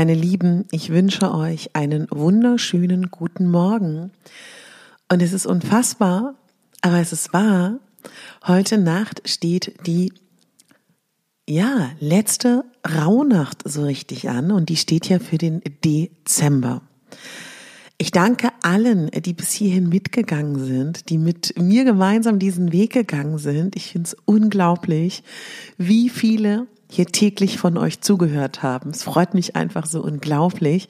Meine Lieben, ich wünsche euch einen wunderschönen guten Morgen. Und es ist unfassbar, aber es ist wahr. Heute Nacht steht die, ja, letzte Rauhnacht so richtig an und die steht ja für den Dezember. Ich danke allen, die bis hierhin mitgegangen sind, die mit mir gemeinsam diesen Weg gegangen sind. Ich finde es unglaublich, wie viele hier täglich von euch zugehört haben. Es freut mich einfach so unglaublich.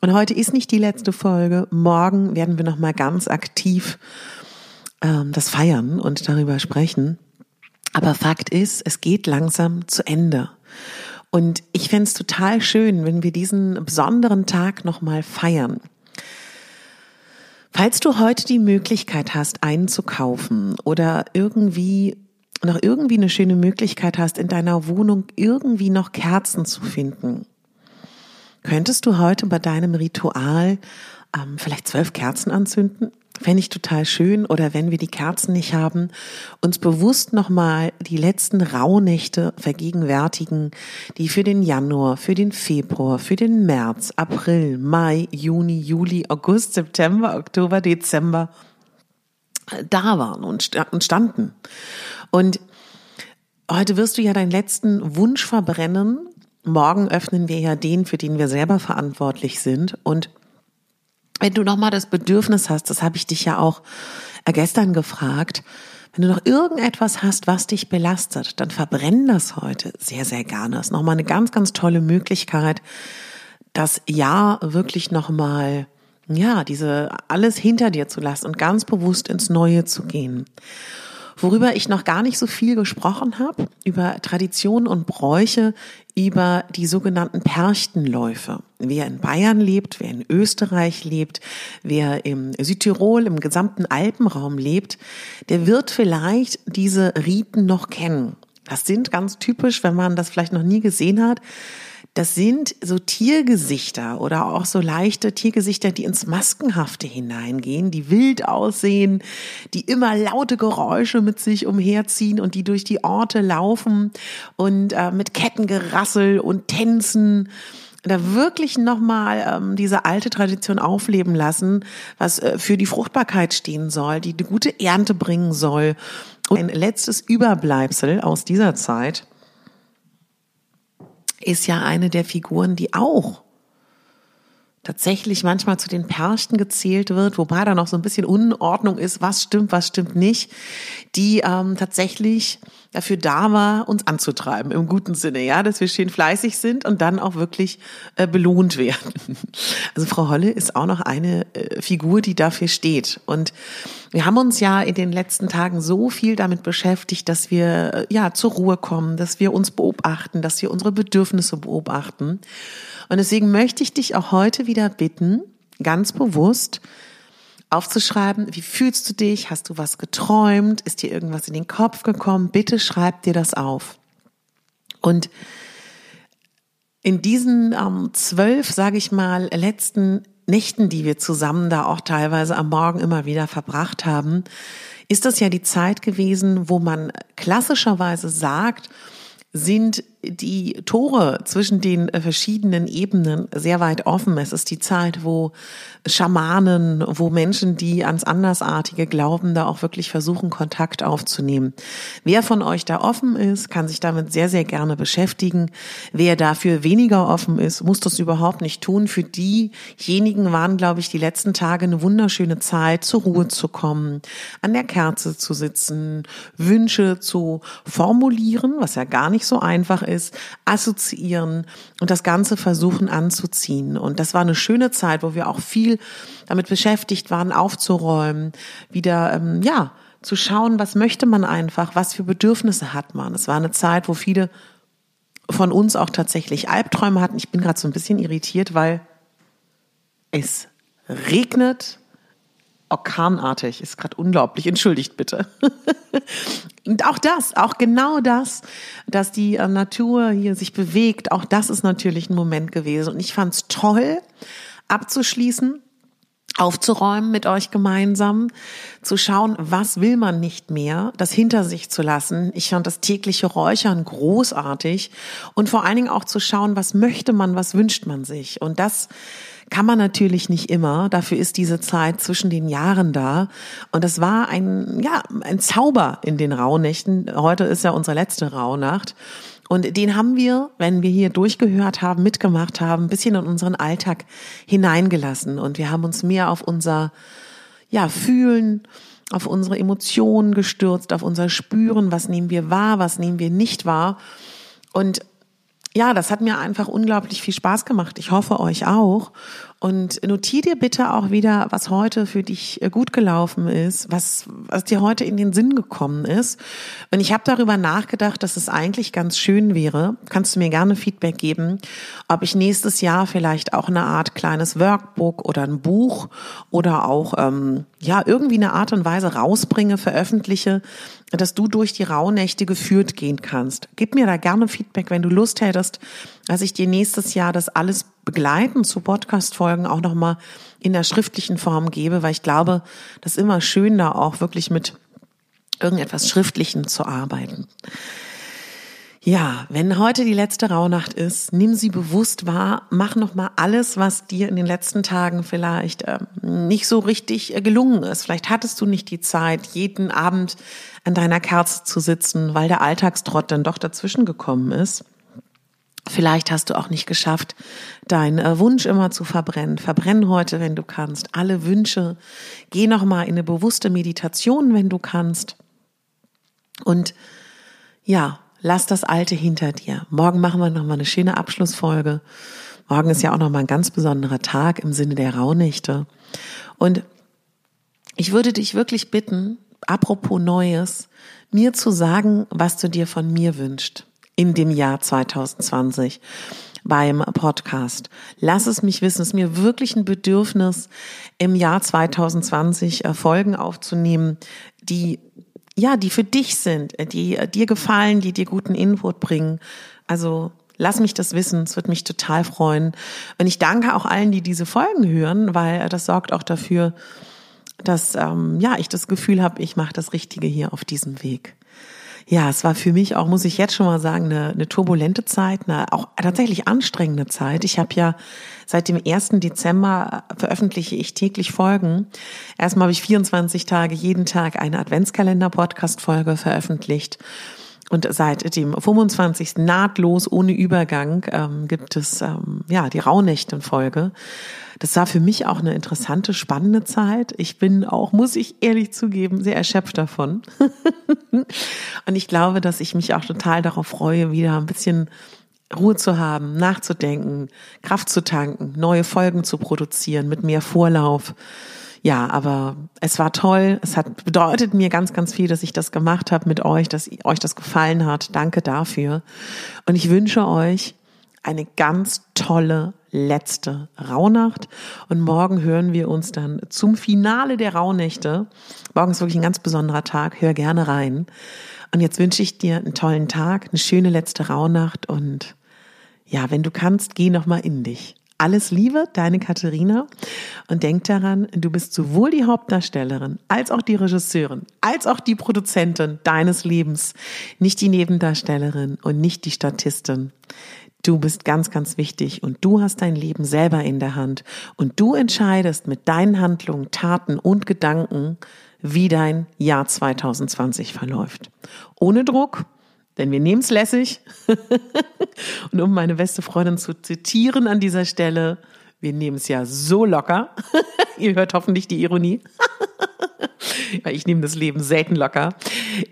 Und heute ist nicht die letzte Folge. Morgen werden wir noch mal ganz aktiv ähm, das feiern und darüber sprechen. Aber Fakt ist, es geht langsam zu Ende. Und ich fände es total schön, wenn wir diesen besonderen Tag noch mal feiern. Falls du heute die Möglichkeit hast, einen zu kaufen oder irgendwie noch irgendwie eine schöne Möglichkeit hast, in deiner Wohnung irgendwie noch Kerzen zu finden, könntest du heute bei deinem Ritual ähm, vielleicht zwölf Kerzen anzünden? Fände ich total schön. Oder wenn wir die Kerzen nicht haben, uns bewusst nochmal die letzten Rauhnächte vergegenwärtigen, die für den Januar, für den Februar, für den März, April, Mai, Juni, Juli, August, September, Oktober, Dezember da waren und standen. Und heute wirst du ja deinen letzten Wunsch verbrennen. Morgen öffnen wir ja den, für den wir selber verantwortlich sind. Und wenn du nochmal das Bedürfnis hast, das habe ich dich ja auch gestern gefragt, wenn du noch irgendetwas hast, was dich belastet, dann verbrenn das heute sehr, sehr gerne. Das ist nochmal eine ganz, ganz tolle Möglichkeit, das Jahr wirklich nochmal, ja, diese alles hinter dir zu lassen und ganz bewusst ins Neue zu gehen. Worüber ich noch gar nicht so viel gesprochen habe, über Traditionen und Bräuche, über die sogenannten Perchtenläufe. Wer in Bayern lebt, wer in Österreich lebt, wer im Südtirol, im gesamten Alpenraum lebt, der wird vielleicht diese Riten noch kennen. Das sind ganz typisch, wenn man das vielleicht noch nie gesehen hat, das sind so Tiergesichter oder auch so leichte Tiergesichter, die ins Maskenhafte hineingehen, die wild aussehen, die immer laute Geräusche mit sich umherziehen und die durch die Orte laufen und äh, mit Kettengerassel und Tänzen da wirklich nochmal ähm, diese alte Tradition aufleben lassen, was äh, für die Fruchtbarkeit stehen soll, die eine gute Ernte bringen soll. Und ein letztes Überbleibsel aus dieser Zeit ist ja eine der Figuren, die auch tatsächlich manchmal zu den Perchten gezählt wird, wobei da noch so ein bisschen Unordnung ist, was stimmt, was stimmt nicht, die ähm, tatsächlich dafür da war, uns anzutreiben, im guten Sinne, ja, dass wir schön fleißig sind und dann auch wirklich äh, belohnt werden. Also Frau Holle ist auch noch eine äh, Figur, die dafür steht. Und wir haben uns ja in den letzten Tagen so viel damit beschäftigt, dass wir äh, ja zur Ruhe kommen, dass wir uns beobachten, dass wir unsere Bedürfnisse beobachten. Und deswegen möchte ich dich auch heute wieder bitten, ganz bewusst aufzuschreiben, wie fühlst du dich? Hast du was geträumt? Ist dir irgendwas in den Kopf gekommen? Bitte schreib dir das auf. Und in diesen ähm, zwölf, sage ich mal, letzten Nächten, die wir zusammen da auch teilweise am Morgen immer wieder verbracht haben, ist das ja die Zeit gewesen, wo man klassischerweise sagt, sind die Tore zwischen den äh, verschiedenen Ebenen sehr weit offen. Es ist die Zeit, wo Schamanen, wo Menschen, die ans Andersartige glauben, da auch wirklich versuchen, Kontakt aufzunehmen. Wer von euch da offen ist, kann sich damit sehr, sehr gerne beschäftigen. Wer dafür weniger offen ist, muss das überhaupt nicht tun. Für diejenigen waren, glaube ich, die letzten Tage eine wunderschöne Zeit, zur Ruhe zu kommen, an der Kerze zu sitzen, Wünsche zu formulieren, was ja gar nicht so einfach ist ist, assoziieren und das Ganze versuchen anzuziehen. Und das war eine schöne Zeit, wo wir auch viel damit beschäftigt waren, aufzuräumen, wieder, ähm, ja, zu schauen, was möchte man einfach, was für Bedürfnisse hat man. Es war eine Zeit, wo viele von uns auch tatsächlich Albträume hatten. Ich bin gerade so ein bisschen irritiert, weil es regnet orkanartig. Ist gerade unglaublich. Entschuldigt bitte. Und auch das, auch genau das, dass die äh, Natur hier sich bewegt, auch das ist natürlich ein Moment gewesen. Und ich fand es toll, abzuschließen, aufzuräumen mit euch gemeinsam, zu schauen, was will man nicht mehr, das hinter sich zu lassen. Ich fand das tägliche Räuchern großartig und vor allen Dingen auch zu schauen, was möchte man, was wünscht man sich. Und das kann man natürlich nicht immer. Dafür ist diese Zeit zwischen den Jahren da. Und das war ein, ja, ein Zauber in den Rauhnächten. Heute ist ja unsere letzte Rauhnacht. Und den haben wir, wenn wir hier durchgehört haben, mitgemacht haben, ein bisschen in unseren Alltag hineingelassen. Und wir haben uns mehr auf unser, ja, Fühlen, auf unsere Emotionen gestürzt, auf unser Spüren, was nehmen wir wahr, was nehmen wir nicht wahr. Und ja, das hat mir einfach unglaublich viel Spaß gemacht. Ich hoffe euch auch. Und notier dir bitte auch wieder, was heute für dich äh, gut gelaufen ist, was, was dir heute in den Sinn gekommen ist. Und ich habe darüber nachgedacht, dass es eigentlich ganz schön wäre, kannst du mir gerne Feedback geben, ob ich nächstes Jahr vielleicht auch eine Art kleines Workbook oder ein Buch oder auch ähm, ja irgendwie eine Art und Weise rausbringe, veröffentliche, dass du durch die Rauhnächte geführt gehen kannst. Gib mir da gerne Feedback, wenn du Lust hättest, dass ich dir nächstes Jahr das alles begleiten zu Podcast-Folgen auch nochmal in der schriftlichen Form gebe, weil ich glaube, das ist immer schön, da auch wirklich mit irgendetwas Schriftlichem zu arbeiten. Ja, wenn heute die letzte Rauhnacht ist, nimm sie bewusst wahr, mach nochmal alles, was dir in den letzten Tagen vielleicht äh, nicht so richtig äh, gelungen ist. Vielleicht hattest du nicht die Zeit, jeden Abend an deiner Kerze zu sitzen, weil der Alltagstrott dann doch dazwischen gekommen ist. Vielleicht hast du auch nicht geschafft, deinen äh, Wunsch immer zu verbrennen. Verbrenn heute, wenn du kannst, alle Wünsche. Geh nochmal in eine bewusste Meditation, wenn du kannst. Und ja, lass das Alte hinter dir. Morgen machen wir nochmal eine schöne Abschlussfolge. Morgen ist ja auch nochmal ein ganz besonderer Tag im Sinne der Rauhnächte. Und ich würde dich wirklich bitten, apropos Neues, mir zu sagen, was du dir von mir wünschst in dem Jahr 2020 beim Podcast. Lass es mich wissen. Es ist mir wirklich ein Bedürfnis, im Jahr 2020 äh, Folgen aufzunehmen, die ja, die für dich sind, äh, die äh, dir gefallen, die dir guten Input bringen. Also lass mich das wissen. Es wird mich total freuen. Und ich danke auch allen, die diese Folgen hören, weil das sorgt auch dafür, dass ähm, ja ich das Gefühl habe, ich mache das Richtige hier auf diesem Weg. Ja, es war für mich auch, muss ich jetzt schon mal sagen, eine, eine turbulente Zeit, eine auch tatsächlich anstrengende Zeit. Ich habe ja seit dem 1. Dezember veröffentliche ich täglich Folgen. Erstmal habe ich 24 Tage jeden Tag eine Adventskalender-Podcast-Folge veröffentlicht. Und seit dem 25. nahtlos ohne Übergang ähm, gibt es ähm, ja die Rauhnächten-Folge. Das war für mich auch eine interessante, spannende Zeit. Ich bin auch, muss ich ehrlich zugeben, sehr erschöpft davon. Und ich glaube, dass ich mich auch total darauf freue, wieder ein bisschen Ruhe zu haben, nachzudenken, Kraft zu tanken, neue Folgen zu produzieren mit mehr Vorlauf ja, aber es war toll. Es hat bedeutet mir ganz, ganz viel, dass ich das gemacht habe mit euch, dass euch das gefallen hat. Danke dafür. Und ich wünsche euch eine ganz tolle letzte Rauhnacht. Und morgen hören wir uns dann zum Finale der Rauhnächte. Morgen ist wirklich ein ganz besonderer Tag. Hör gerne rein. Und jetzt wünsche ich dir einen tollen Tag, eine schöne letzte Rauhnacht und ja, wenn du kannst, geh noch mal in dich. Alles Liebe, deine Katharina. Und denk daran, du bist sowohl die Hauptdarstellerin, als auch die Regisseurin, als auch die Produzentin deines Lebens. Nicht die Nebendarstellerin und nicht die Statistin. Du bist ganz, ganz wichtig und du hast dein Leben selber in der Hand und du entscheidest mit deinen Handlungen, Taten und Gedanken, wie dein Jahr 2020 verläuft. Ohne Druck, denn wir nehmen es lässig. und um meine beste Freundin zu zitieren an dieser Stelle, wir nehmen es ja so locker. Ihr hört hoffentlich die Ironie. Weil ich nehme das Leben selten locker.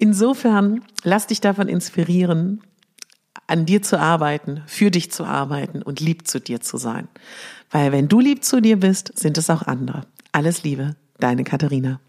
Insofern, lass dich davon inspirieren, an dir zu arbeiten, für dich zu arbeiten und lieb zu dir zu sein. Weil wenn du lieb zu dir bist, sind es auch andere. Alles Liebe, deine Katharina.